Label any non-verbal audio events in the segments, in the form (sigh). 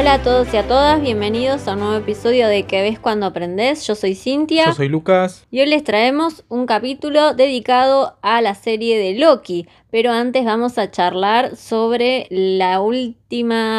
Hola a todos y a todas, bienvenidos a un nuevo episodio de Que ves cuando aprendes. Yo soy Cintia. Yo soy Lucas. Y hoy les traemos un capítulo dedicado a la serie de Loki. Pero antes vamos a charlar sobre la última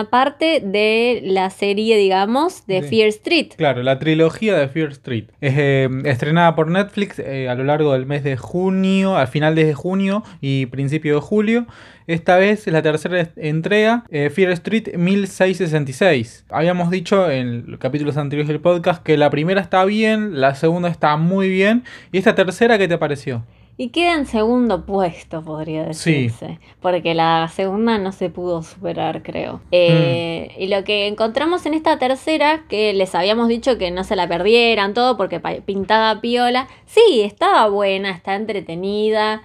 parte de la serie, digamos, de Sí. Fear Street. Claro, la trilogía de Fear Street. Es eh, estrenada por Netflix eh, a lo largo del mes de junio, al final de junio y principio de julio. Esta vez es la tercera entrega, eh, Fear Street 1666. Habíamos dicho en los capítulos anteriores del podcast que la primera está bien, la segunda está muy bien. ¿Y esta tercera qué te pareció? Y queda en segundo puesto, podría decirse. Porque la segunda no se pudo superar, creo. Eh, Mm. Y lo que encontramos en esta tercera, que les habíamos dicho que no se la perdieran, todo porque pintaba piola. Sí, estaba buena, está entretenida.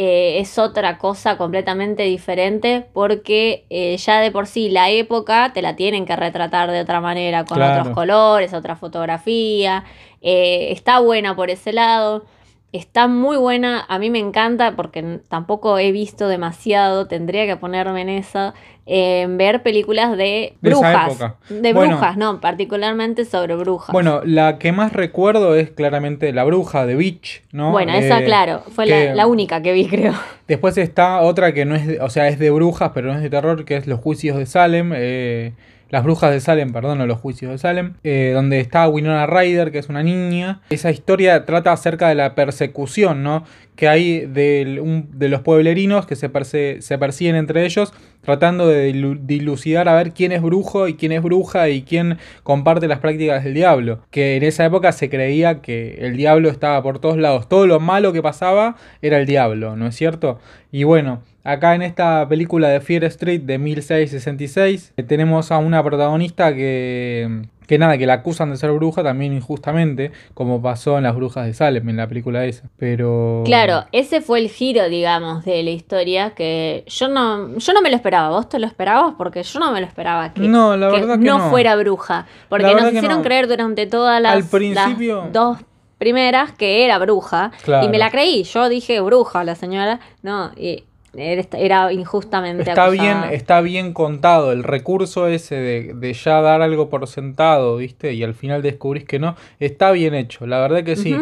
eh, es otra cosa completamente diferente porque eh, ya de por sí la época te la tienen que retratar de otra manera, con Claro. otros colores, otra fotografía. eh, está buena por ese lado. Está muy buena, a mí me encanta porque tampoco he visto demasiado, tendría que ponerme en esa, en ver películas de brujas. De Bueno. brujas, no, particularmente sobre brujas. Bueno, la que más recuerdo es claramente La Bruja de Beach, ¿no? Bueno, esa, Eh, claro, fue la, la única que vi, (laughs) creo. Después está otra que no es, o sea, es de brujas, pero no es de terror, que es Los Juicios de Salem. eh, las Brujas de Salem, perdón, o Los Juicios de Salem. eh, donde está Winona Ryder, que es una niña. Esa historia trata acerca de la persecución, ¿no? Que hay de los pueblerinos que se, perse- se persiguen entre ellos, tratando de dilu- dilucidar a ver quién es brujo y quién es bruja y quién comparte las prácticas del diablo. Que en esa época se creía que el diablo estaba por todos lados. Todo lo malo que pasaba era el diablo, ¿no es cierto? Y bueno, acá en esta película de Fear Street de 1666 eh, tenemos a una protagonista que, que nada, que la acusan de ser bruja también injustamente, como pasó en Las Brujas de Salem, en la película esa. Pero... Claro, ese fue el giro, digamos, de la historia que yo no, yo no me lo esperaba. ¿Vos te lo esperabas? Porque yo no me lo esperaba que, No, la verdad que no. fuera bruja. Porque nos hicieron no. creer durante todas las, Al principio- las dos primeras que era bruja. Claro. Y me la creí. Yo dije bruja, la señora. No, y era, injustamente Está bien, está bien contado el recurso ese de, de ya dar algo por sentado, ¿viste? Y al final descubrís que no. Está bien hecho, la verdad que sí.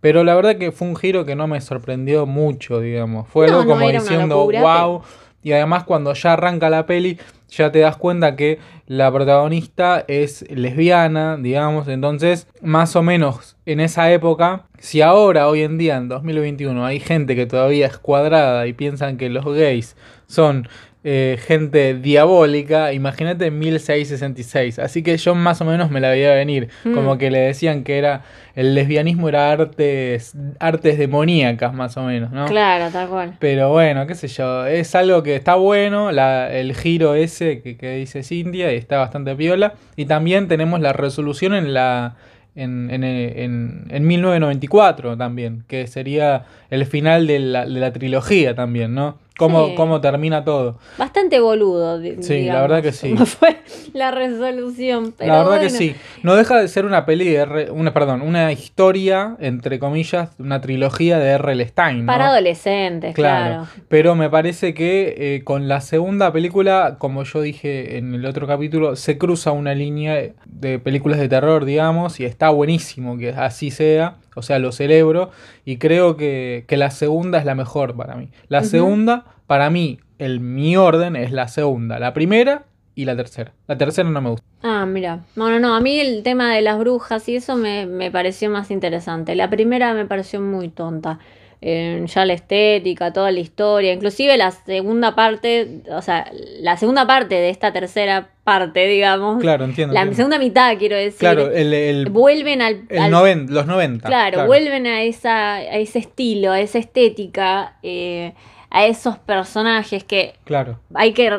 Pero la verdad que fue un giro que no me sorprendió mucho, digamos. Fue No, algo como diciendo, locura, wow. Y además cuando ya arranca la peli, ya te das cuenta que la protagonista es lesbiana, digamos. Entonces, más o menos en esa época, si ahora, hoy en día, en 2021, hay gente que todavía es cuadrada y piensan que los gays son eh, gente diabólica, imagínate en 1666. Así que yo más o menos me la veía venir. Mm. Como que le decían que era el lesbianismo era artes, artes demoníacas, más o menos, ¿no? Claro, tal cual. Pero bueno, qué sé yo, es algo que está bueno, la- el giro ese que, que dice Cintia y está bastante piola. Y también tenemos la resolución en la en, en, en, en 1994 también, que sería el final de la, de la trilogía también, ¿no? Cómo, Sí. cómo termina todo. Bastante boludo. di- Sí, la digamos, verdad que sí. (laughs) Fue la resolución. Pero la verdad que sí. No deja de ser una peli de R- una, perdón, una historia, entre comillas, una trilogía de R.L. Stein. ¿no? Para adolescentes, Claro, claro. pero me parece que eh, con la segunda película, como yo dije en el otro capítulo, se cruza una línea de películas de terror, digamos, y está buenísimo que así sea, o sea, lo celebro, y creo que, que la segunda es la mejor para mí. La segunda, para mí, el, mi orden es la segunda, la primera y la tercera. La tercera no me gusta. Ah, mira. Bueno, no, a mí el tema de las brujas y eso me, me pareció más interesante. La primera me pareció muy tonta. Eh, ya la estética, toda la historia, inclusive la segunda parte, o sea, la segunda parte de esta tercera parte, digamos, Claro, entiendo. la entiendo. segunda mitad, quiero decir, Claro, el, el, vuelven al, el al- noven- los 90. Claro, vuelven a, esa, a ese estilo, a esa estética, eh, a esos personajes que Claro. hay que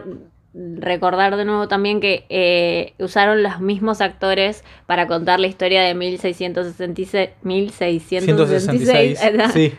recordar de nuevo también que eh, usaron los mismos actores para contar la historia de 1666, 1666 166. Sí.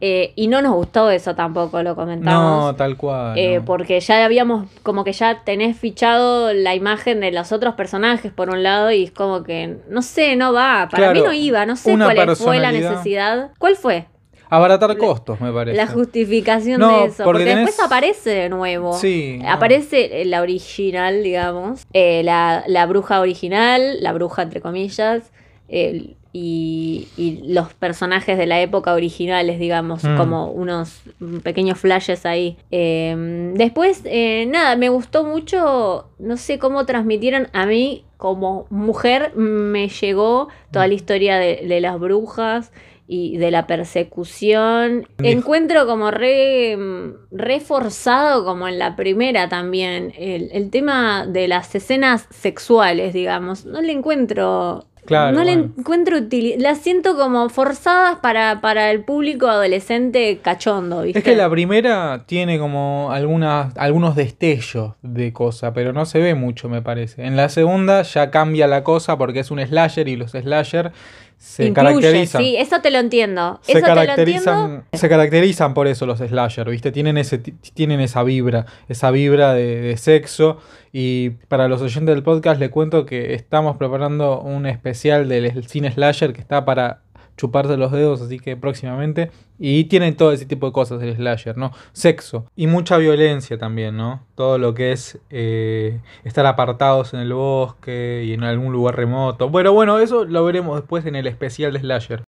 Eh, y no nos gustó eso tampoco, lo comentamos. No, tal cual. Eh, no. Porque ya habíamos, como que ya tenés fichado la imagen de los otros personajes por un lado y es como que, no sé, no va, para Claro, mí no iba, no sé cuál fue la necesidad. ¿Cuál fue? Abaratar costos, me parece. la justificación No, de eso. porque Porque, después tenés- aparece de nuevo. Sí, no. Aparece la original, digamos. eh, la, la bruja original, la bruja entre comillas. el- y, y los personajes de la época originales, digamos, Mm. como unos pequeños flashes ahí. Eh, después, eh, nada, me gustó mucho, no sé cómo transmitieron a mí como mujer, me llegó toda la historia de, de las brujas y de la persecución. Encuentro como re, mm, reforzado como en la primera también el, el tema de las escenas sexuales, digamos. No le encuentro... Claro, no le bueno. encuentro utilidad. Las siento como forzadas para, para el público adolescente cachondo, ¿viste? Es que la primera tiene como algunas, algunos destellos de cosa, pero no se ve mucho, me parece. En la segunda ya cambia la cosa porque es un slasher y los slasher se Incluye, caracterizan. Sí, eso te lo entiendo. Se eso te lo entiendo. caracterizan, se caracterizan por eso los slasher, ¿viste? Tienen, ese, ti- tienen esa vibra, esa vibra de, de sexo. Y para los oyentes del podcast les cuento que estamos preparando un especial del cine slasher que está para chuparse los dedos, así que próximamente. Y tienen todo ese tipo de cosas el slasher, ¿no? Sexo y mucha violencia también, ¿no? Todo lo que es eh, estar apartados en el bosque y en algún lugar remoto. Bueno, bueno, eso lo veremos después en el especial de slasher.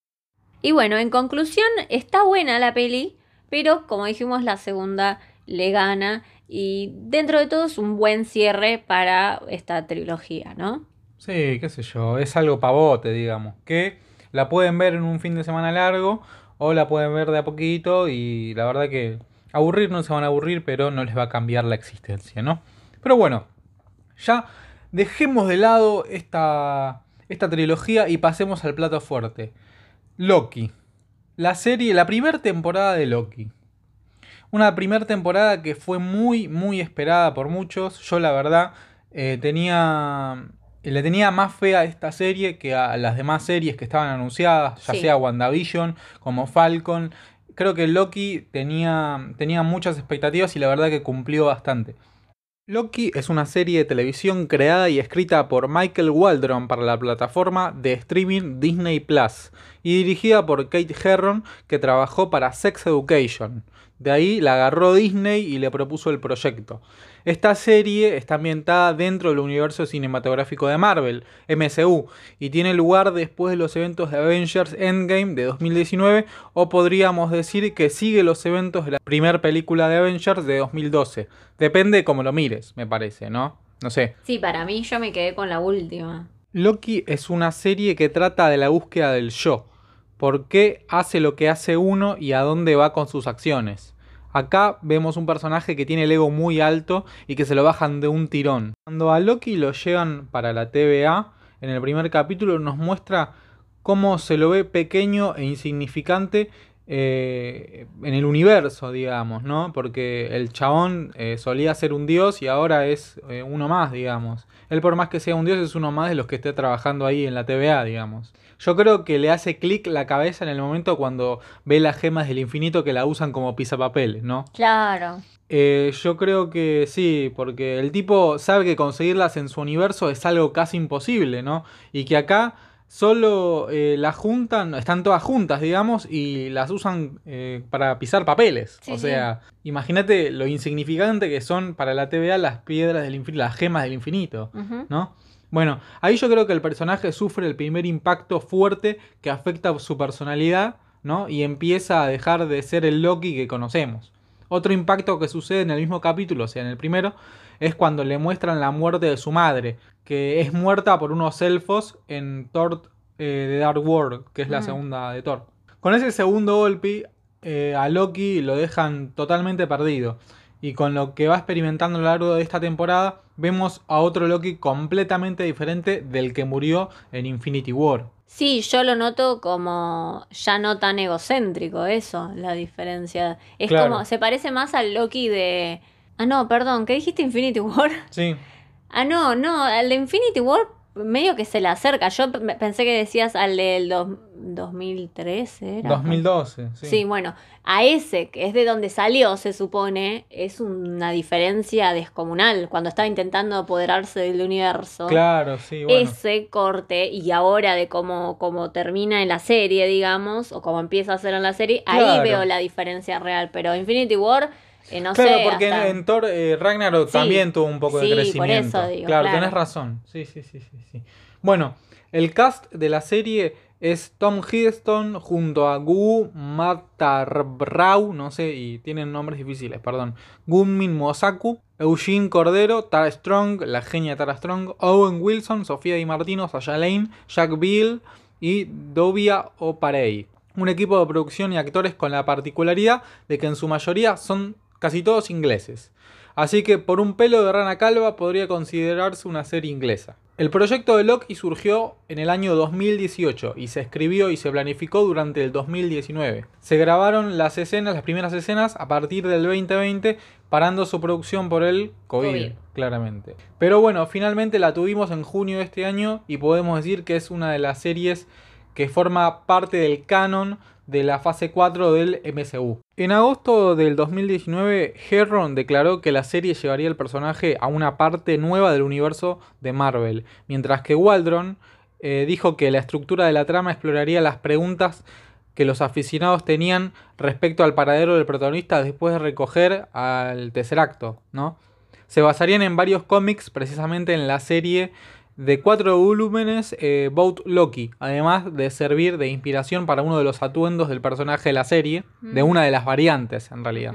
Y bueno, en conclusión, está buena la peli, pero como dijimos, la segunda le gana. Y dentro de todo es un buen cierre para esta trilogía, ¿no? Sí, qué sé yo, es algo pavote, digamos, que la pueden ver en un fin de semana largo o la pueden ver de a poquito y la verdad que aburrir no se van a aburrir, pero no les va a cambiar la existencia, ¿no? Pero bueno, ya dejemos de lado esta, esta trilogía y pasemos al plato fuerte. Loki. La serie, la primera temporada de Loki. Una primera temporada que fue muy, muy esperada por muchos. Yo la verdad eh, tenía... Le tenía más fe a esta serie que a las demás series que estaban anunciadas, ya Sí. sea WandaVision, como Falcon. Creo que Loki tenía, tenía muchas expectativas y la verdad que cumplió bastante. Loki es una serie de televisión creada y escrita por Michael Waldron para la plataforma de streaming Disney Plus y dirigida por Kate Herron que trabajó para Sex Education. De ahí la agarró Disney y le propuso el proyecto. Esta serie está ambientada dentro del universo cinematográfico de Marvel, MCU, y tiene lugar después de los eventos de Avengers Endgame de 2019, o podríamos decir que sigue los eventos de la primera película de Avengers de 2012. Depende cómo lo mires, me parece, ¿no? No sé. Sí, para mí yo me quedé con la última. Loki es una serie que trata de la búsqueda del yo. ¿Por qué hace lo que hace uno y a dónde va con sus acciones? Acá vemos un personaje que tiene el ego muy alto y que se lo bajan de un tirón. Cuando a Loki lo llevan para la TVA, en el primer capítulo nos muestra cómo se lo ve pequeño e insignificante eh, en el universo, digamos, ¿no? Porque el chabón eh, solía ser un dios y ahora es eh, uno más, digamos. Él por más que sea un dios es uno más de los que esté trabajando ahí en la TVA, digamos. Yo creo que le hace clic la cabeza en el momento cuando ve las gemas del infinito que la usan como pisapapeles, ¿no? Claro. Eh, yo creo que sí, porque el tipo sabe que conseguirlas en su universo es algo casi imposible, ¿no? Y que acá solo eh, las juntan, están todas juntas, digamos, y las usan eh, para pisar papeles. Sí, o sí. sea, imagínate lo insignificante que son para la TVA las piedras del infinito, las gemas del infinito. ¿no? Bueno, ahí yo creo que el personaje sufre el primer impacto fuerte que afecta su personalidad, ¿no? Y empieza a dejar de ser el Loki que conocemos. Otro impacto que sucede en el mismo capítulo, o sea, en el primero, es cuando le muestran la muerte de su madre, que es muerta por unos elfos en Thor eh, The Dark World, que es la Mm. segunda de Thor. Con ese segundo golpe, eh, a Loki lo dejan totalmente perdido. Y con lo que va experimentando a lo largo de esta temporada, vemos a otro Loki completamente diferente del que murió en Infinity War. Sí, yo lo noto como ya no tan egocéntrico, eso, la diferencia. Es Claro. como, se parece más al Loki de... Ah, no, perdón, ¿qué dijiste Infinity War? Sí, Ah, no, no, al de Infinity War medio que se le acerca. Yo pensé que decías al del dos- 2013, ¿era? 2012, sí. Sí, bueno, a ese, que es de donde salió, se supone, es una diferencia descomunal. Cuando estaba intentando apoderarse del universo. Claro, sí, bueno. Ese corte y ahora de cómo, cómo termina en la serie, digamos, o cómo empieza a hacer en la serie, ahí Claro. veo la diferencia real. Pero Infinity War, eh, no claro, sé. porque hasta- en Thor eh, Ragnarok Sí. también tuvo un poco Sí, de por crecimiento. eso digo, claro, claro. tenés razón. Sí, sí, sí, sí, sí. Bueno, el cast de la serie es Tom Hiddleston junto a Gu Matarbrau, no sé, y tienen nombres difíciles, perdón. Gunmin Mosaku, Eugene Cordero, Tara Strong, la genia Tara Strong, Owen Wilson, Sofía Di Martino, Sasha Lane, Jack Bill y Dovia Oparei. Un equipo de producción y actores con la particularidad de que en su mayoría son casi todos ingleses. Así que por un pelo de rana calva podría considerarse una serie inglesa. El proyecto de Loki surgió en el año 2018 y se escribió y se planificó durante el 2019. Se grabaron las escenas, las primeras escenas a partir del 2020, parando su producción por el COVID, COVID. claramente. Pero bueno, finalmente la tuvimos en junio de este año y podemos decir que es una de las series que forma parte del canon de la fase 4 del MCU. En agosto del 2019, Herron declaró que la serie llevaría el personaje a una parte nueva del universo de Marvel, mientras que Waldron eh, dijo que la estructura de la trama exploraría las preguntas que los aficionados tenían respecto al paradero del protagonista después de recoger al tercer acto, ¿no? Se basarían en varios cómics, precisamente en la serie de cuatro volúmenes eh, Boat Loki, además de servir de inspiración para uno de los atuendos del personaje de la serie, de una de las variantes en realidad.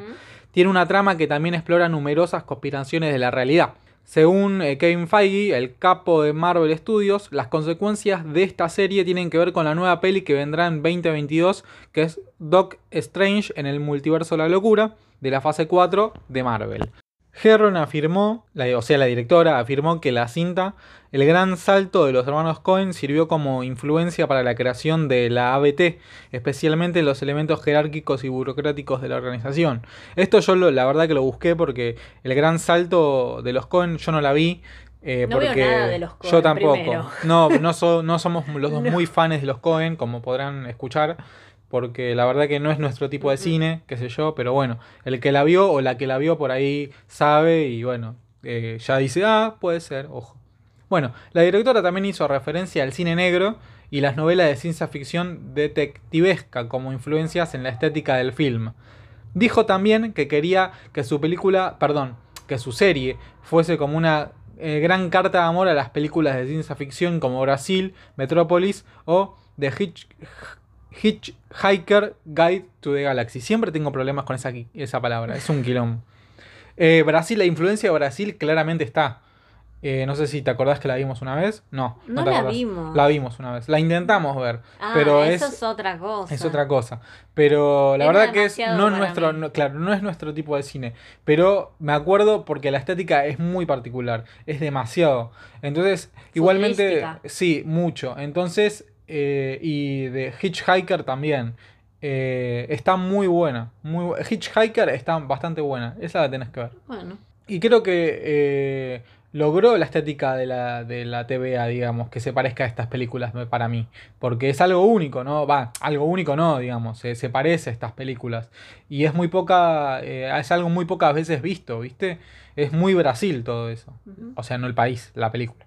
Tiene una trama que también explora numerosas conspiraciones de la realidad. Según eh, Kevin Feige, el capo de Marvel Studios, las consecuencias de esta serie tienen que ver con la nueva peli que vendrá en 2022, que es Doc Strange en el multiverso de la locura, de la fase 4 de Marvel. Herron afirmó, la- o sea, la directora afirmó que la cinta, El gran salto de los hermanos Cohen, sirvió como influencia para la creación de la ABT, especialmente en los elementos jerárquicos y burocráticos de la organización. Esto yo lo- la verdad que lo busqué porque el gran salto de los Cohen yo no la vi. eh, No veo porque nada de los Yo tampoco. primero. No, no, so- no somos los dos (laughs) No. muy fans de los Cohen, como podrán escuchar porque la verdad que no es nuestro tipo de cine, qué sé yo, pero bueno, el que la vio o la que la vio por ahí sabe y bueno, eh, ya dice, ah, puede ser, ojo. Bueno, la directora también hizo referencia al cine negro y las novelas de ciencia ficción detectivesca como influencias en la estética del film. Dijo también que quería que su película, perdón, que su serie fuese como una eh, gran carta de amor a las películas de ciencia ficción como Brasil, Metrópolis o The Hitch, Hitchhiker Guide to the Galaxy. Siempre tengo problemas con esa, esa palabra, es un quilombo. Eh, Brasil, la influencia de Brasil claramente está. Eh, no sé si te acordás que la vimos una vez. No, No te la acordás. vimos. La vimos una vez. La intentamos ver. Ah, pero eso es, es, otra cosa. es otra cosa. Pero la Es verdad que es no nuestro, no- claro, no es nuestro tipo de cine. Pero me acuerdo porque la estética es muy particular. Es demasiado. Entonces, igualmente, sí, mucho. Entonces, eh, y de Hitchhiker también. Eh, está muy buena. Muy, Hitchhiker está bastante buena. Esa la tenés que ver. Bueno, Y creo que eh, logró la estética de la, de la TVA, digamos, que se parezca a estas películas para mí. Porque es algo único, ¿no? Va, algo único no, digamos, se, se parece a estas películas. Y es muy poca, eh, es algo muy pocas veces visto, ¿viste? Es muy Brasil todo eso. O sea, no el país, la película.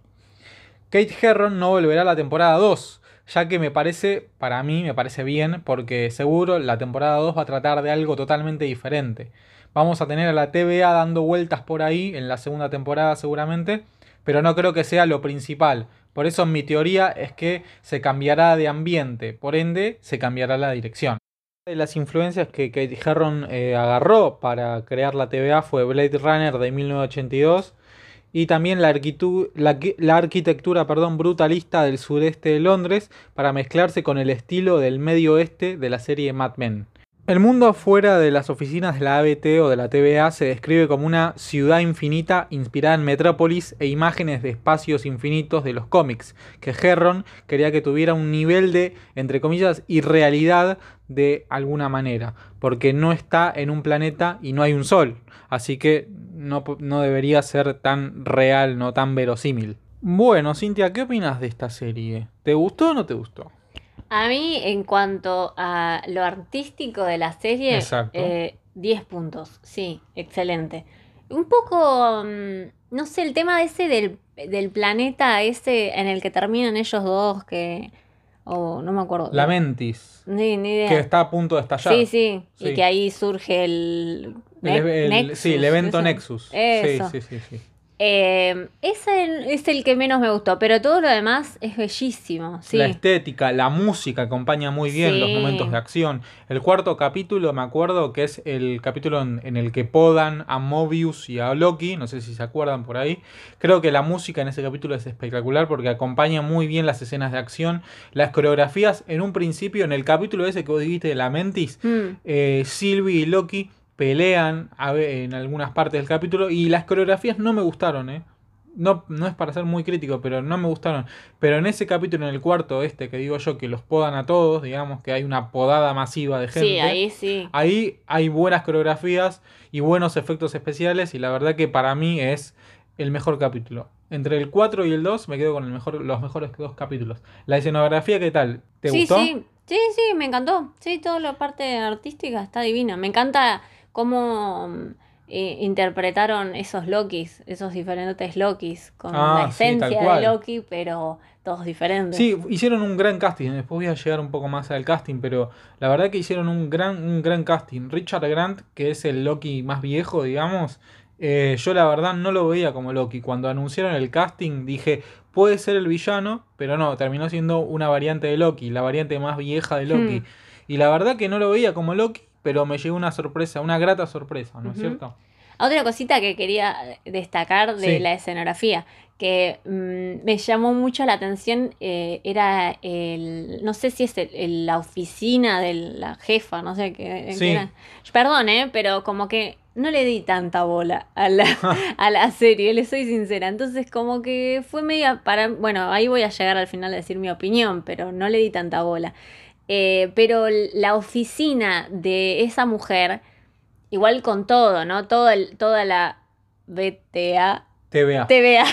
Kate Herron no volverá a la temporada 2, ya que me parece, para mí me parece bien, porque seguro la temporada 2 va a tratar de algo totalmente diferente. Vamos a tener a la TVA dando vueltas por ahí en la segunda temporada seguramente, pero no creo que sea lo principal. Por eso mi teoría es que se cambiará de ambiente, por ende se cambiará la dirección. De las influencias que Kate Herron eh, agarró para crear la TVA fue Blade Runner de 1982 y también la, arquitectura perdón, brutalista del sureste de Londres para mezclarse con el estilo del medio oeste de la serie Mad Men. El mundo fuera de las oficinas de la ABT o de la TVA se describe como una ciudad infinita inspirada en Metrópolis e imágenes de espacios infinitos de los cómics, que Herron quería que tuviera un nivel de, entre comillas, irrealidad de alguna manera, porque no está en un planeta y no hay un sol, así que no, no debería ser tan real, no tan verosímil. Bueno, Cintia, ¿qué opinas de esta serie? ¿Te gustó o no te gustó? A mí, en cuanto a lo artístico de la serie, eh, 10 puntos. Sí, excelente. Un poco, mm, no sé, el tema ese del, del planeta ese en el que terminan ellos dos, que... Oh, no me acuerdo. La Mentis, Ni, ni idea. que está a punto de estallar. Sí, sí, Sí. y que ahí surge el... El- el- Nexus, sí, el evento eso. Nexus. Eso. Sí, sí, sí, sí. Eh, ese es el que menos me gustó, pero todo lo demás es bellísimo, sí. La estética, la música acompaña muy bien los momentos de acción. El cuarto capítulo, me acuerdo que es el capítulo en, en el que podan a Mobius y a Loki, no sé si se acuerdan por ahí. Creo que la música en ese capítulo es espectacular porque acompaña muy bien las escenas de acción. Las coreografías, en un principio, en el capítulo ese que vos dijiste de la Mentis, Mm, eh, Sylvie y Loki pelean en algunas partes del capítulo y las coreografías no me gustaron, ¿eh? No, no es para ser muy crítico, pero no me gustaron. Pero en ese capítulo, en el cuarto este, que digo yo, que los podan a todos, digamos que hay una podada masiva de gente. sí, ahí sí. Ahí hay buenas coreografías y buenos efectos especiales y la verdad que para mí es el mejor capítulo. Entre el 4 y el 2 me quedo con el mejor, los mejores dos capítulos. La escenografía, ¿qué tal? ¿Te sí, gustó? sí, sí, sí, me encantó. Sí, toda la parte artística está divina. Me encanta cómo mm, eh, interpretaron esos Lokis, esos diferentes Lokis, con Ah, la sí, esencia de. Loki, pero todos diferentes. Sí, hicieron un gran casting. Después voy a llegar un poco más al casting, pero la verdad que hicieron un gran, un gran casting. Richard Grant, que es el Loki más viejo, digamos, eh, yo la verdad no lo veía como Loki. Cuando anunciaron el casting dije, puede ser el villano, pero no, terminó siendo una variante de Loki, la variante más vieja de Loki. Hmm. Y la verdad que no lo veía como Loki, pero me llegó una sorpresa, una grata sorpresa, ¿no es cierto? Otra cosita que quería destacar de Sí. la escenografía, que mm, me llamó mucho la atención, eh, era el, no sé si es el- el- la oficina de la jefa, no sé qué. Sí. qué era. Perdón, ¿eh? pero como que no le di tanta bola a la, (laughs) a la serie, le soy sincera. Entonces como que fue media para... Bueno, ahí voy a llegar al final a decir mi opinión, pero no le di tanta bola. Eh, pero la oficina de esa mujer, igual con todo, ¿no? Todo el- toda la BTA, TVA. TVA,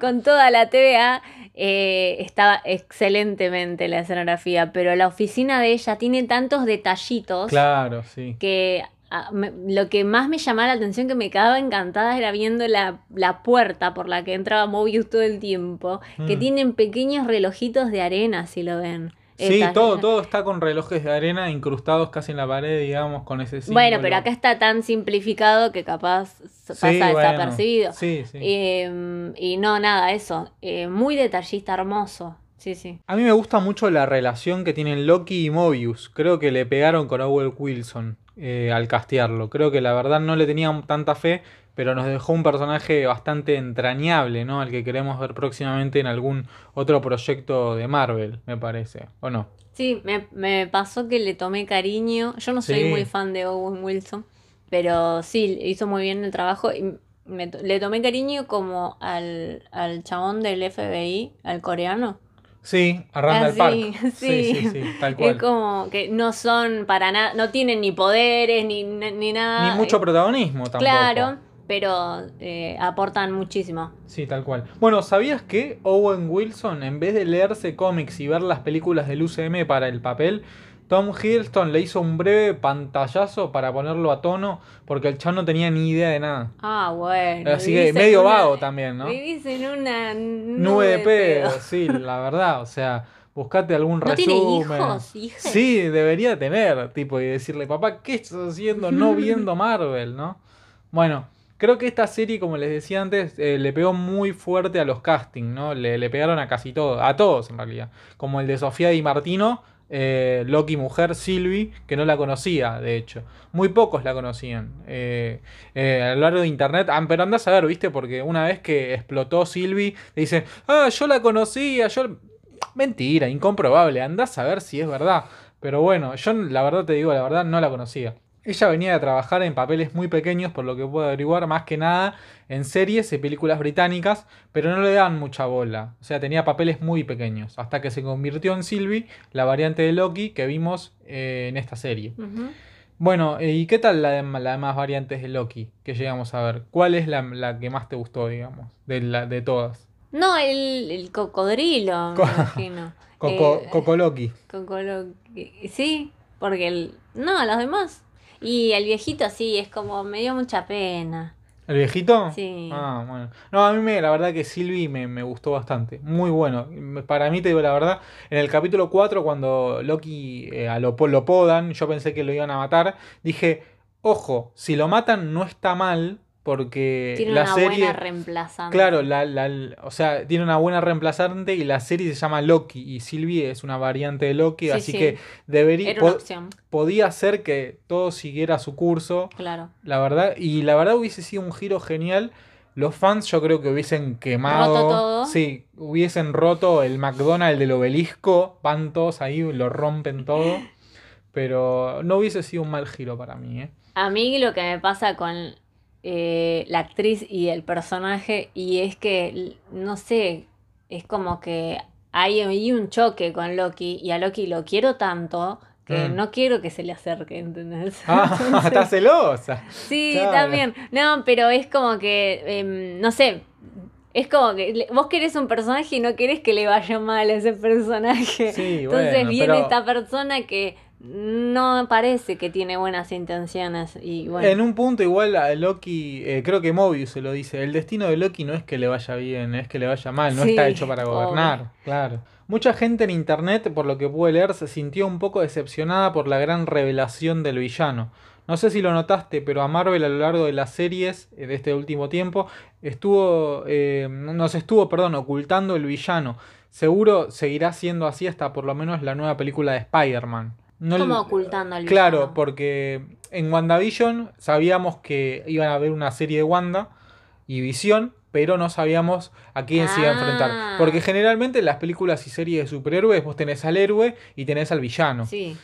con toda la TVA, eh, estaba excelentemente la escenografía, pero la oficina de ella tiene tantos detallitos Claro, sí. que ah, me- lo que más me llamaba la atención, que me quedaba encantada, era viendo la, la puerta por la que entraba Mobius todo el tiempo, que Mm. tienen pequeños relojitos de arena, si lo ven. Sí, todo, todo está con relojes de arena incrustados casi en la pared, digamos, con ese símbolo. Bueno, pero acá está tan simplificado que capaz pasa Sí, bueno, desapercibido. Sí, sí. Eh, y no, nada, eso. Eh, muy detallista, hermoso. Sí, sí. A mí me gusta mucho la relación que tienen Loki y Mobius. Creo que le pegaron con Owen Wilson eh, al castearlo. Creo que la verdad no le tenían tanta fe, pero nos dejó un personaje bastante entrañable, ¿no? Al que queremos ver próximamente en algún otro proyecto de Marvel, me parece. ¿O no? Sí, me, me pasó que le tomé cariño. Yo no soy Sí. muy fan de Owen Wilson, pero sí, hizo muy bien el trabajo. Y me le tomé cariño como al, al chabón del FBI, al coreano. Sí, a Randall Ah, Park. sí, (laughs) Sí, sí, sí. sí, tal cual. Es como que no son para nada, no tienen ni poderes ni, ni nada. Ni mucho protagonismo tampoco. Claro, pero eh, aportan muchísimo. Sí, tal cual. Bueno, ¿sabías que Owen Wilson, en vez de leerse cómics y ver las películas del UCM para el papel, Tom Hiddleston le hizo un breve pantallazo para ponerlo a tono, porque el chavo no tenía ni idea de nada. Ah, bueno. Así que medio una- vago también, ¿no? Vivís en una nube, Nube de pedo. pedo, sí, la verdad. O sea, buscate algún ¿No tiene resumen. hijos, hijas? Sí, debería tener, tipo, y decirle, papá, ¿qué estás haciendo no (laughs) viendo Marvel, no? Bueno, creo que esta serie, como les decía antes, eh, le pegó muy fuerte a los castings, ¿no? Le, le pegaron a casi todos, a todos en realidad. Como el de Sofía Di Martino, eh, Loki mujer, Sylvie, que no la conocía, de hecho. Muy pocos la conocían. Eh, a lo largo de internet, ah, pero andás a ver, ¿viste? Porque una vez que explotó Sylvie, le dicen, ah, yo la conocía, yo... Mentira, incomprobable, andás a ver si es verdad. Pero bueno, yo la verdad te digo, la verdad no la conocía. Ella venía de trabajar en papeles muy pequeños, por lo que puedo averiguar, más que nada en series y películas británicas, pero no le daban mucha bola. O sea, tenía papeles muy pequeños, hasta que se convirtió en Sylvie, la variante de Loki que vimos eh, en esta serie. Bueno, eh, ¿y qué tal la dem- las demás variantes de Loki que llegamos a ver? ¿Cuál es la, la que más te gustó, digamos, de, la, de todas? No, el, el cocodrilo, Co- me imagino. (laughs) Coco, Eh, Cocoloqui. Cocoloqui. Sí, porque el. No, los demás. Y el viejito sí, es como. Me dio mucha pena. ¿El viejito? Sí. Ah, bueno. No, a mí me, la verdad que Sylvie me, me gustó bastante. Muy bueno. Para mí, te digo la verdad, en el capítulo 4, cuando Loki eh, a lo podan, yo pensé que lo iban a matar. Dije, ojo, si lo matan no está mal, porque Tiene la una serie. buena reemplazante. Claro, la, la- o sea, tiene una buena reemplazante y la serie se llama Loki y Sylvie es una variante de Loki, Sí, así sí. que debería po- podía ser que todo siguiera su curso, claro. la verdad, y la verdad hubiese sido un giro genial. Los fans yo creo que hubiesen quemado, Roto todo. sí, hubiesen roto el McDonald's del obelisco, van todos ahí, lo rompen todo, (laughs) pero no hubiese sido un mal giro para mí, ¿eh? A mí lo que me pasa con eh, la actriz y el personaje, y es que, no sé, es como que hay un choque con Loki, y a Loki lo quiero tanto que Mm. no quiero que se le acerque, ¿entendés? Ah, (laughs) (laughs) Entonces- está celosa. Sí, Claro. también. No, pero es como que, em, no sé, es como que vos querés un personaje y no querés que le vaya mal a ese personaje. Sí, Entonces bueno, viene pero- esta persona que no parece que tiene buenas intenciones y bueno. En un punto igual a Loki, eh, creo que Mobius se lo dice, el destino de Loki no es que le vaya bien, es que le vaya mal, no Sí, está hecho para gobernar, claro. Mucha gente en internet, por lo que pude leer, se sintió un poco decepcionada por la gran revelación del villano. No sé si lo notaste, pero a Marvel a lo largo de las series eh, de este último tiempo estuvo, eh, nos estuvo, perdón, ocultando el villano. Seguro seguirá siendo así hasta por lo menos la nueva película de Spider-Man. No como ocultando al Claro, villano. porque en WandaVision sabíamos que iban a haber una serie de Wanda y Visión, pero no sabíamos a quién se iba a enfrentar. Ah. Porque generalmente en las películas y series de superhéroes vos tenés al héroe y tenés al villano. Sí,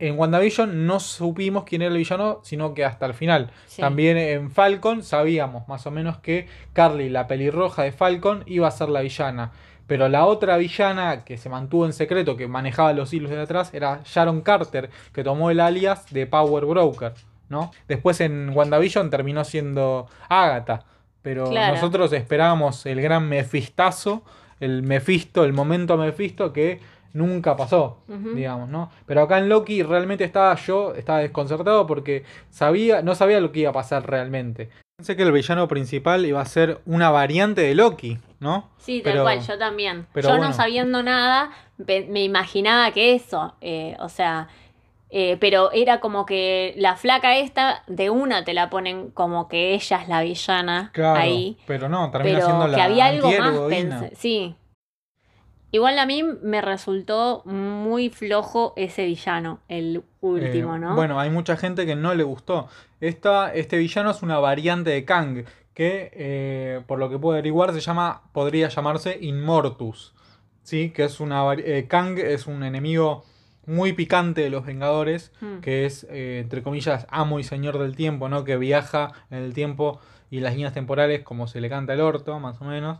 En WandaVision no supimos quién era el villano, sino que hasta el final. sí. También en Falcon sabíamos más o menos que Carly, la pelirroja de Falcon, iba a ser la villana. Pero la otra villana que se mantuvo en secreto, que manejaba los hilos de atrás, era Sharon Carter, que tomó el alias de Power Broker, ¿no? Después en WandaVision terminó siendo Agatha. Pero Claro. nosotros esperábamos el gran Mefistazo, el Mefisto, el momento Mefisto que nunca pasó digamos, ¿no? Pero acá en Loki realmente estaba yo, estaba desconcertado porque sabía, no sabía lo que iba a pasar realmente. Pensé que el villano principal iba a ser una variante de Loki, ¿no? Sí, tal Pero- cual, yo también. pero yo bueno. no sabiendo nada, me imaginaba que eso, eh, o sea, eh, pero era como que la flaca esta, de una te la ponen como que ella es la villana Claro, ahí, pero no, termina pero siendo que la había algo más, sí. Igual a mí me resultó muy flojo ese villano, el último, Eh, ¿no? Bueno, hay mucha gente que no le gustó. Esta, este villano es una variante de Kang, que eh, por lo que puedo averiguar se llama, podría llamarse Inmortus. ¿Sí? Que es una eh, Kang es un enemigo muy picante de los Vengadores, Hmm. que es, eh, entre comillas, amo y señor del tiempo, ¿no? Que viaja en el tiempo y las líneas temporales como se le canta el orto, más o menos.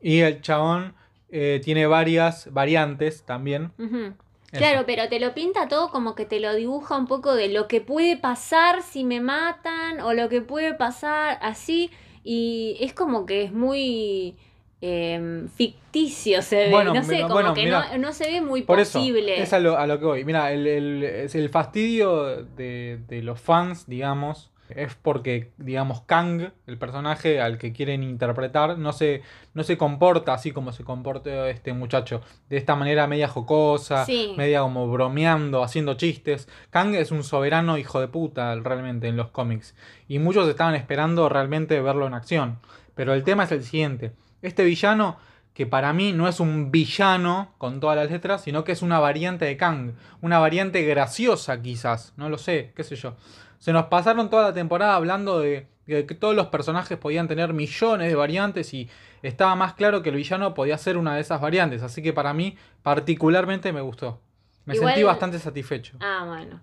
Y el chabón eh, tiene varias variantes también. Eso. Claro, pero te lo pinta todo como que te lo dibuja un poco de lo que puede pasar si me matan o lo que puede pasar así. Y es como que es muy em, ficticio, se ve. Bueno, no sé, mira, como bueno, que mira. no, no se ve muy Por eso, posible. es a lo, a lo que voy. Mira, el, el- es el fastidio de, de los fans, digamos, es porque, digamos, Kang, el personaje al que quieren interpretar, no se, no se comporta así como se comporta este muchacho. De esta manera media jocosa, Sí. media como bromeando, haciendo chistes. Kang es un soberano hijo de puta realmente en los cómics. Y muchos estaban esperando realmente verlo en acción. Pero el tema es el siguiente. Este villano que para mí no es un villano con todas las letras, sino que es una variante de Kang, una variante graciosa quizás, no lo sé, qué sé yo. Se nos pasaron toda la temporada hablando de, de que todos los personajes podían tener millones de variantes y estaba más claro que el villano podía ser una de esas variantes, así que para mí particularmente me gustó. Me Igual- sentí bastante satisfecho. Ah, bueno.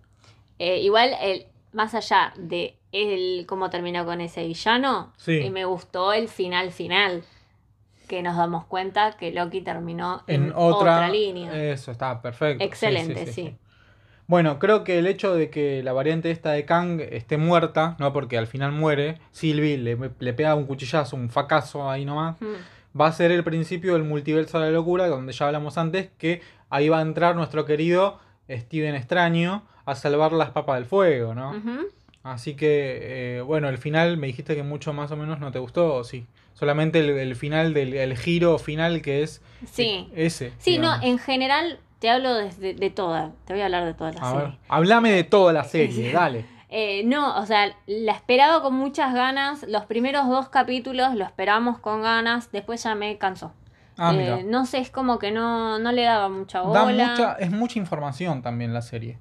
Eh, igual, el, más allá de el, cómo terminó con ese villano, Sí. eh, me gustó el final final. Que nos damos cuenta que Loki terminó en, En otra, otra línea. Eso está perfecto. sí, Excelente, sí. Bueno, creo que el hecho de que la variante esta de Kang esté muerta, no porque al final muere, Sylvie le, le pega un cuchillazo, un facazo ahí nomás, Mm. va a ser el principio del multiverso de la locura, donde ya hablamos antes, que ahí va a entrar nuestro querido Steven Extraño a salvar las papas del fuego, ¿no? Así que, eh, bueno, el final me dijiste que mucho más o menos no te gustó, ¿o sí? Solamente el, el final del el giro final que es Sí. ese. Sí, no, en general te hablo desde de toda. Te voy a hablar de toda la A serie. ver, hablame de toda la (laughs) serie, dale. Eh, no, o sea, la esperaba con muchas ganas. Los primeros dos capítulos lo esperamos con ganas. Después ya me cansó. Ah, Eh, no sé, es como que no, no le daba mucha Da bola. mucha, es mucha información también la serie.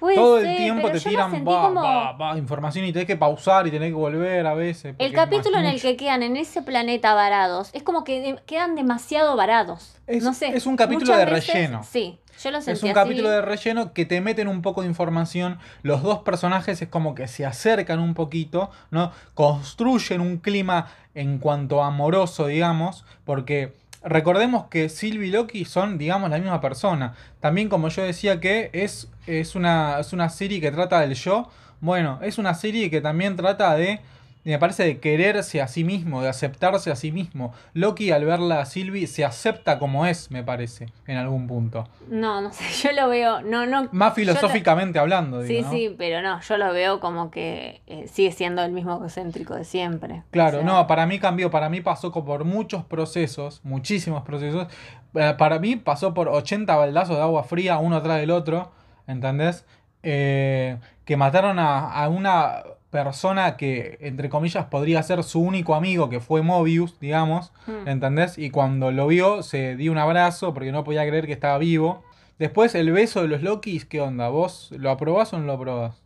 Puede Todo el ser, tiempo te tiran va, como- va, va, información y tenés que pausar y tenés que volver a veces. El capítulo en el que quedan en ese planeta varados es como que de- quedan demasiado varados. Es- no sé. es un capítulo de veces- relleno. Sí, yo lo sentí Es un así. capítulo de relleno que te meten un poco de información. Los dos personajes es como que se acercan un poquito, ¿no? Construyen un clima en cuanto a amoroso, digamos, porque recordemos que Sylvie y Loki son, digamos, la misma persona. También, como yo decía, que es, es, una, es una serie que trata del yo. Bueno, es una serie que también trata de. Me parece de quererse a sí mismo, de aceptarse a sí mismo. Loki, al verla a Sylvie, se acepta como es, me parece, en algún punto. No, no sé, (laughs) yo lo veo. No, no. Más lo- filosóficamente hablando, Sí, digo, ¿no? sí, pero no, yo lo veo como que eh, sigue siendo el mismo egocéntrico de siempre. Claro, O sea, no, para mí cambió, para mí pasó por muchos procesos, muchísimos procesos. Eh, Para mí pasó por 80 baldazos de agua fría, uno atrás del otro, ¿entendés? Eh, que mataron a, a una persona que, entre comillas, podría ser su único amigo, que fue Mobius, digamos, Hmm. ¿entendés? Y cuando lo vio, se dio un abrazo porque no podía creer que estaba vivo. Después, el beso de los Lokis, ¿qué onda? ¿Vos lo aprobás o no lo aprobás?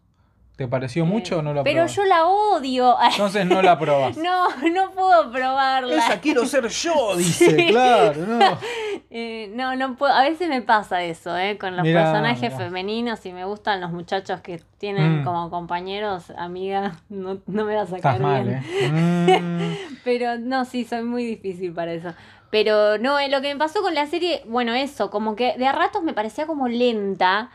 ¿Te pareció mucho o no lo Pero aprobás? yo la odio. (laughs) Entonces no la aprobás. No, no puedo probarla. Esa quiero ser yo, (laughs) dice, Sí. claro, no. (laughs) Eh, no, no puedo. A veces me pasa eso, ¿eh? Con los Mirá, personajes mirá. femeninos y me gustan los muchachos que tienen Mm. como compañeros, amiga, no, no me va a sacar Estás mal, bien. ¿eh? Mm. Pero no, sí, soy muy difícil para eso. Pero no, eh, lo que me pasó con la serie, bueno, eso, como que de a ratos me parecía como lenta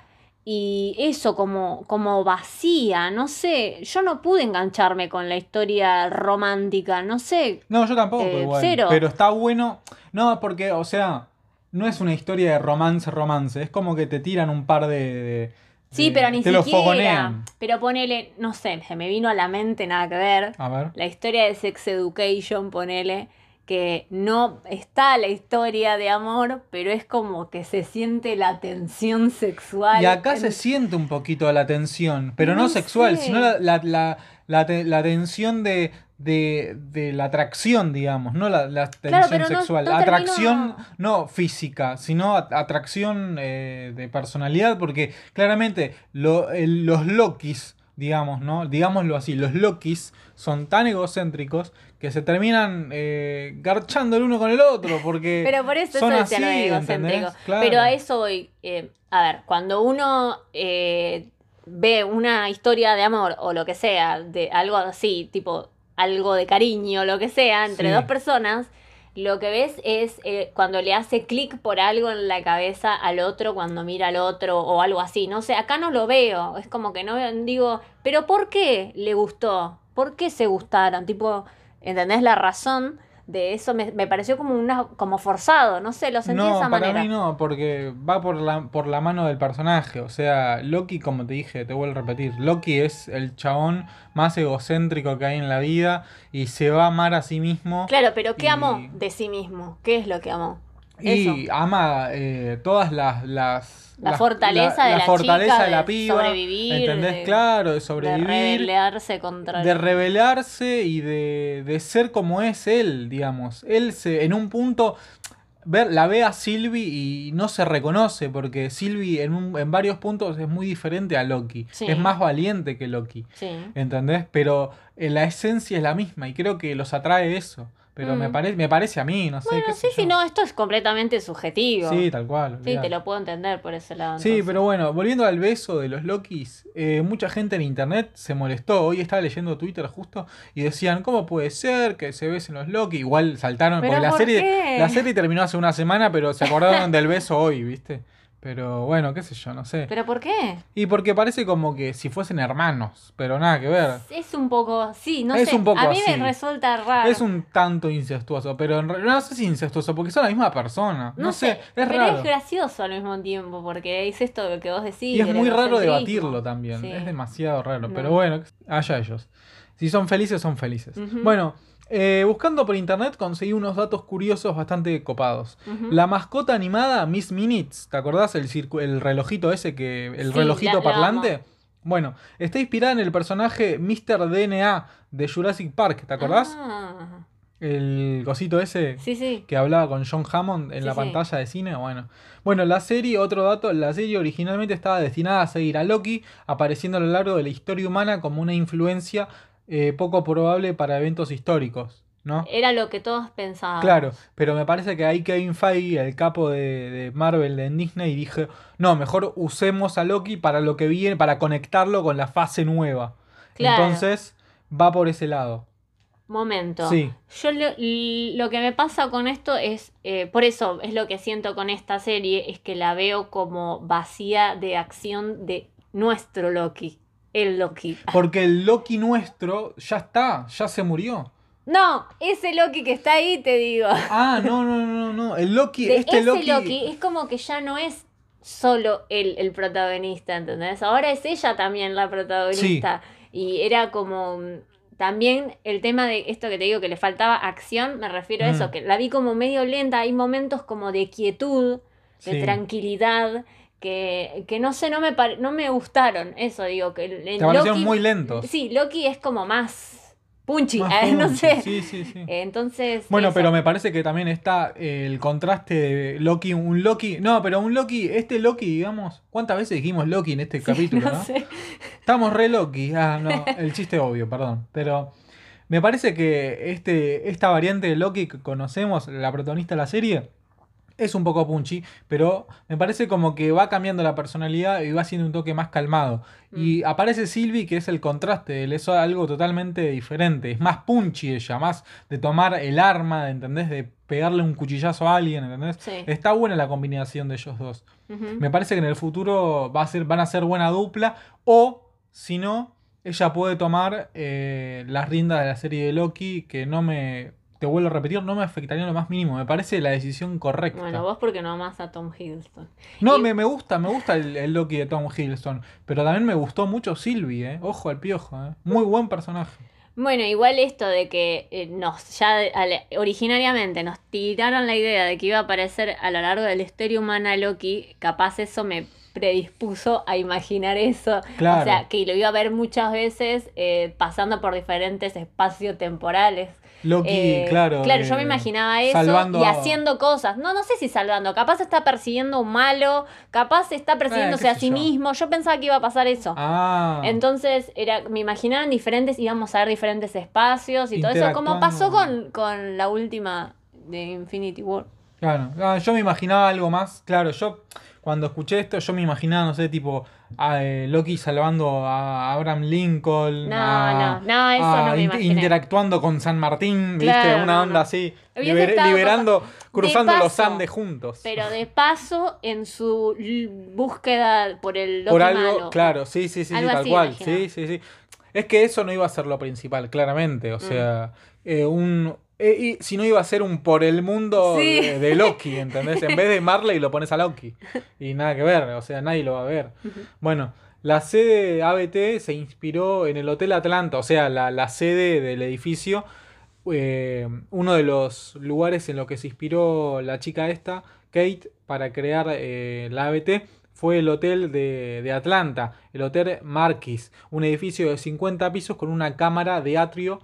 y eso, como, como vacía, no sé, yo no pude engancharme con la historia romántica, no sé. No, yo tampoco, Eh, igual. cero. Pero está bueno. No, porque, o sea, no es una historia de romance, romance. Es como que te tiran un par de. de- Sí, de- pero ni te siquiera. fogonean. Pero ponele, no sé, se me vino a la mente nada que ver. A ver. La historia de Sex Education, ponele, que no está la historia de amor, pero es como que se siente la tensión sexual. Y acá en- se siente un poquito la tensión, pero no, No sexual, sé. sino la, la, la, la, te- la tensión de, de, de la atracción, digamos, no la, la tensión sexual. no La termino- atracción no física, sino at- atracción eh, de personalidad, porque claramente lo- el- los Lokis, digamos, ¿no? Digámoslo así, los Lokis son tan egocéntricos que se terminan eh, garchando el uno con el otro, porque (laughs) Pero por eso son eso así, egocéntrico. Pero a eso voy. eh, a ver, cuando uno eh, ve una historia de amor o lo que sea, de algo así, tipo algo de cariño, lo que sea, entre Sí. dos personas, lo que ves es eh, cuando le hace clic por algo en la cabeza al otro, cuando mira al otro o algo así. No sé, acá no lo veo. Es como que no digo, pero ¿por qué le gustó? ¿Por qué se gustaron? Tipo, ¿entendés la razón? De eso me, me pareció como una como forzado, no sé, lo sentí de no, esa para manera. mí no, porque va por la, por la mano del personaje. O sea, Loki, como te dije, te vuelvo a repetir, Loki es el chabón más egocéntrico que hay en la vida y se va a amar a sí mismo. Claro, pero ¿qué Y- amó de sí mismo? ¿Qué es lo que amó? Y Eso. ama eh, todas las, las La las- fortaleza de la fortaleza chica, de la de piba, sobrevivir, ¿entendés? de- claro, de De sobrevivir, rebelarse contra de el- rebelarse y de, de ser como es él, digamos. Él se, en un punto ver, la ve a Sylvie y no se reconoce porque Sylvie en, un- en varios puntos es muy diferente a Loki. Sí. Es más valiente que Loki. Sí. ¿Entendés? Pero eh, la esencia es la misma y creo que los atrae eso. Pero me, Mm. parece me parece a mí, no sé. Bueno, qué sí, sé sí, no, esto es completamente subjetivo. Sí, tal cual. Sí, te lo puedo entender por ese lado. Sí, entonces. pero bueno, volviendo al beso de los Lokis, eh, mucha gente en internet se molestó. Hoy estaba leyendo Twitter justo y decían, ¿cómo puede ser que se besen los Loki? Igual saltaron, ¿Pero porque la serie, qué? la serie terminó hace una semana, pero se acordaron del beso hoy, ¿viste? Pero bueno, qué sé yo, no sé. ¿Pero por qué? Y porque parece como que si fuesen hermanos, pero nada que ver. Es un poco, sí, no Es sé. un poco a mí así. me resulta raro. Es un tanto incestuoso, pero en re- no sé si incestuoso, porque son la misma persona. No, sé, es pero raro. es gracioso al mismo tiempo, porque es esto que vos decís. Y es muy raro debatirlo también. Sí. Es demasiado raro. No. Pero bueno, allá ellos. Si son felices, son felices. Bueno, eh, buscando por internet conseguí unos datos curiosos bastante copados. La mascota animada Miss Minutes, ¿te acordás? El, relojito ese que. El Sí, relojito la- la parlante. Bueno, está inspirada en el personaje Mr. DNA de Jurassic Park, ¿te acordás? Ah, El cosito ese sí, sí. que hablaba con John Hammond en Sí, la pantalla de cine. Bueno. bueno, la serie, otro dato, la serie originalmente estaba destinada a seguir a Loki, apareciendo a lo largo de la historia humana como una influencia eh, poco probable para eventos históricos, ¿no? Era lo que todos pensaban. Claro, pero me parece que ahí Kevin Feige, el capo de, de Marvel de Disney, dije, no, mejor usemos a Loki para lo que viene, para conectarlo con la fase nueva. Claro. Entonces, va por ese lado. Momento. Sí. Yo lo, lo que me pasa con esto es, eh, por eso es lo que siento con esta serie, es que la veo como vacía de acción de nuestro Loki, el Loki. Porque el Loki nuestro ya está, ya se murió. No, ese Loki que está ahí, te digo. Ah, no, no, no, no. El Loki, De este ese Loki. Loki... es como que ya no es solo él el protagonista, ¿entendés? Ahora es ella también la protagonista. Y era como mm, también el tema de esto que te digo que le faltaba acción, me refiero a Mm. eso, que la vi como medio lenta, hay momentos como de quietud, de Sí. tranquilidad. Que, que no sé, no me, pare- no me gustaron, eso digo, que parecieron Loki- muy lentos. Sí, Loki es como más punchy, Más (laughs) eh, no sé. Sí, sí, sí. Entonces. Bueno, eso. pero me parece que también está el contraste de Loki, un Loki. No, pero un Loki, este Loki, digamos. ¿Cuántas veces dijimos Loki en este (laughs) capítulo, no no? sé. Estamos re Loki. Ah, no, el chiste obvio, perdón. Pero me parece que este, esta variante de Loki que conocemos, la protagonista de la serie, es un poco punchy, pero me parece como que va cambiando la personalidad y va siendo un toque más calmado. Y aparece Sylvie, que es el contraste, él, es algo totalmente diferente. Es más punchy ella, más de tomar el arma, ¿entendés? De pegarle un cuchillazo a alguien, ¿entendés? Sí. Está buena la combinación de ellos dos. Me parece que en el futuro va a ser, van a ser buena dupla. O, si no, ella puede tomar eh, las riendas de la serie de Loki, que no me. Te vuelvo a repetir, no me afectaría en lo más mínimo. Me parece la decisión correcta. Bueno, vos porque no amás a Tom Hiddleston. No, Y- me, me gusta, me gusta el, el Loki de Tom Hiddleston. Pero también me gustó mucho Sylvie, ¿eh? Ojo al piojo, ¿eh? Muy buen personaje. Bueno, igual esto de que eh, nos ya originariamente nos tiraron la idea de que iba a aparecer a lo largo de la historia humana Loki, capaz eso me predispuso a imaginar eso. Claro. O sea, que lo iba a ver muchas veces eh, pasando por diferentes espacios temporales. Loki, Eh, claro. Claro, yo eh, me imaginaba eso salvando y haciendo cosas. No, no sé si salvando. Capaz está persiguiendo un malo, capaz está persiguiéndose Eh, a sí yo. mismo. Yo pensaba que iba a pasar eso. Ah. Entonces, era, me imaginaba en diferentes, íbamos a ver diferentes espacios y todo eso, como pasó con, con la última de Infinity War. Claro, ah, yo me imaginaba algo más. Claro, yo cuando escuché esto, yo me imaginaba, no sé, tipo a, eh, Loki salvando a Abraham Lincoln. No, a- no, no, eso a no me in- imaginé. Interactuando con San Martín, ¿viste? Una no, onda no. así, liber- liberando, cruzando los Andes juntos. Pero de paso, en su búsqueda por el Loki Por algo, malo. claro, sí, sí, sí, Algo tal así, cual. imaginaba. Sí, sí, sí. Es que eso no iba a ser lo principal, claramente. Mm. O sea, eh, un. Eh, y si no iba a ser un por el mundo Sí. de, de Loki, ¿entendés? En vez de Marley lo pones a Loki. Y nada que ver, o sea, nadie lo va a ver. Bueno, la sede de ABT se inspiró en el Hotel Atlanta, o sea, la, la sede del edificio. eh, uno de los lugares en los que se inspiró la chica esta, Kate, para crear eh, la ABT fue el hotel de, de Atlanta, el Hotel Marquis, un edificio de 50 pisos con una cámara de atrio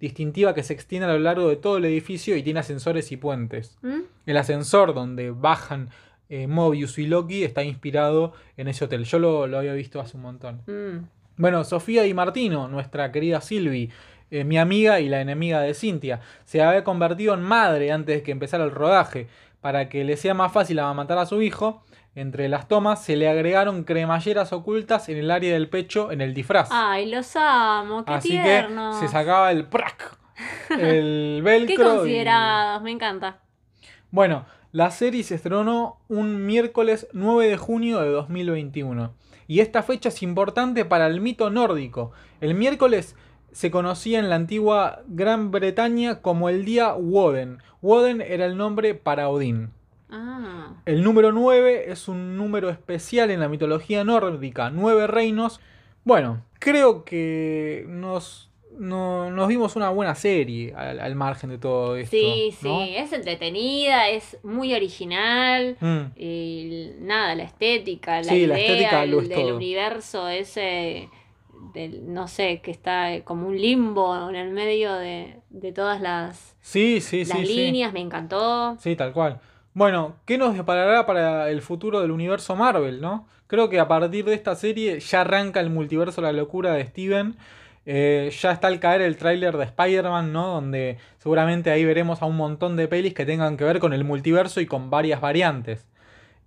distintiva que se extiende a lo largo de todo el edificio y tiene ascensores y puentes. ¿Mm? El ascensor donde bajan eh, Mobius y Loki está inspirado en ese hotel. Yo lo, lo había visto hace un montón. Mm. Bueno, Sofía Di Martino, nuestra querida Silvi, eh, mi amiga y la enemiga de Cintia, se había convertido en madre antes de que empezara el rodaje. Para que le sea más fácil amamantar a su hijo, entre las tomas se le agregaron cremalleras ocultas en el área del pecho en el disfraz. Ay, los amo, qué Así tiernos. que se sacaba el prac, el (laughs) Qué velcro. y- considerados, me encanta. Bueno, La serie se estrenó un miércoles 9 de junio de 2021. Y esta fecha es importante para el mito nórdico. El miércoles se conocía en la antigua Gran Bretaña como el día Woden. Woden era el nombre para Odín. Ah, El número 9 es un número especial en la mitología nórdica, nueve reinos. Bueno, creo que nos, no- nos dimos una buena serie al, al margen de todo esto. sí, sí, ¿no? es entretenida, es muy original. Mm. Y nada, la estética, la Sí, idea la estética lo el- es del todo. universo ese, del, no sé, que está como un limbo en el medio de, de todas las, Sí, sí, las sí. sí. líneas, me encantó. Sí, tal cual. Bueno, ¿qué nos deparará para el futuro del universo Marvel, no? Creo que a partir de esta serie ya arranca el multiverso La locura de Steven. Eh, ya está al caer el tráiler de Spider-Man, ¿no? Donde seguramente ahí veremos a un montón de pelis que tengan que ver con el multiverso y con varias variantes.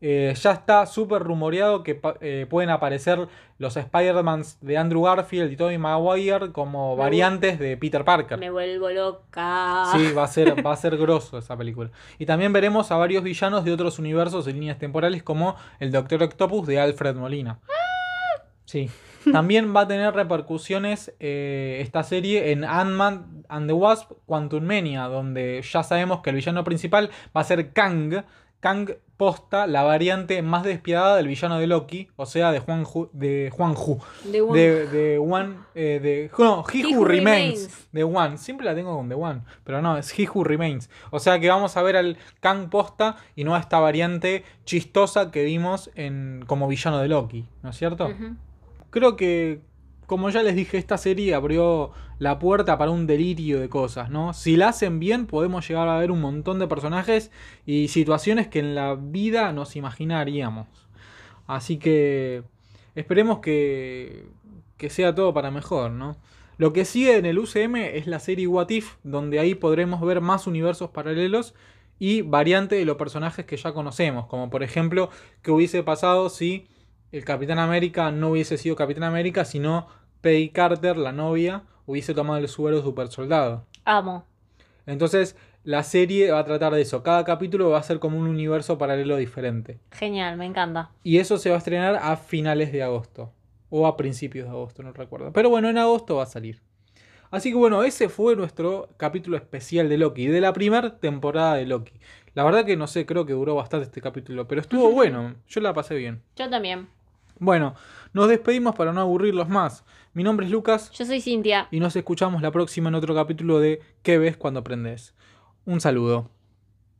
Eh, ya está súper rumoreado que eh, pueden aparecer los Spider-Mans de Andrew Garfield y Tobey Maguire como Me variantes de Peter Parker. Me vuelvo loca. Sí, va a ser, va a ser grosso esa película. Y también veremos a varios villanos de otros universos y líneas temporales como el Doctor Octopus de Alfred Molina. Sí. También va a tener repercusiones eh, esta serie en Ant-Man and the Wasp Quantum Mania, donde ya sabemos que el villano principal va a ser Kang. Kang posta la variante más despiadada del villano de Loki, o sea, de Juan Hu, de Juan Hu. De One. De, de One, eh, de, no, He, He Who Who Remains, Remains. de One. Siempre la tengo con The One, pero no, es He Who Remains. O sea que vamos a ver al Kang posta y no a esta variante chistosa que vimos en, como villano de Loki, ¿no es cierto? Creo que, como ya les dije, esta serie abrió la puerta para un delirio de cosas, ¿no? Si la hacen bien, podemos llegar a ver un montón de personajes y situaciones que en la vida nos imaginaríamos. Así que esperemos que, que sea todo para mejor, ¿no? Lo que sigue en el UCM es la serie What If, donde ahí podremos ver más universos paralelos y variante de los personajes que ya conocemos, como por ejemplo, qué hubiese pasado si el Capitán América no hubiese sido Capitán América, sino Peggy Carter, la novia, hubiese tomado el suero super soldado. Amo. Entonces, la serie va a tratar de eso. Cada capítulo va a ser como un universo paralelo diferente. Genial, me encanta. Y eso se va a estrenar a finales de agosto. O a principios de agosto, no recuerdo. Pero bueno, en agosto va a salir. Así que bueno, ese fue nuestro capítulo especial de Loki, de la primera temporada de Loki. La verdad que no sé, creo que duró bastante este capítulo, pero estuvo (laughs) bueno, yo la pasé bien. Yo también. Bueno, nos despedimos para no aburrirlos más. Mi nombre es Lucas Yo soy Cintia. y nos escuchamos la próxima en otro capítulo de ¿Qué ves cuando aprendes? Un saludo.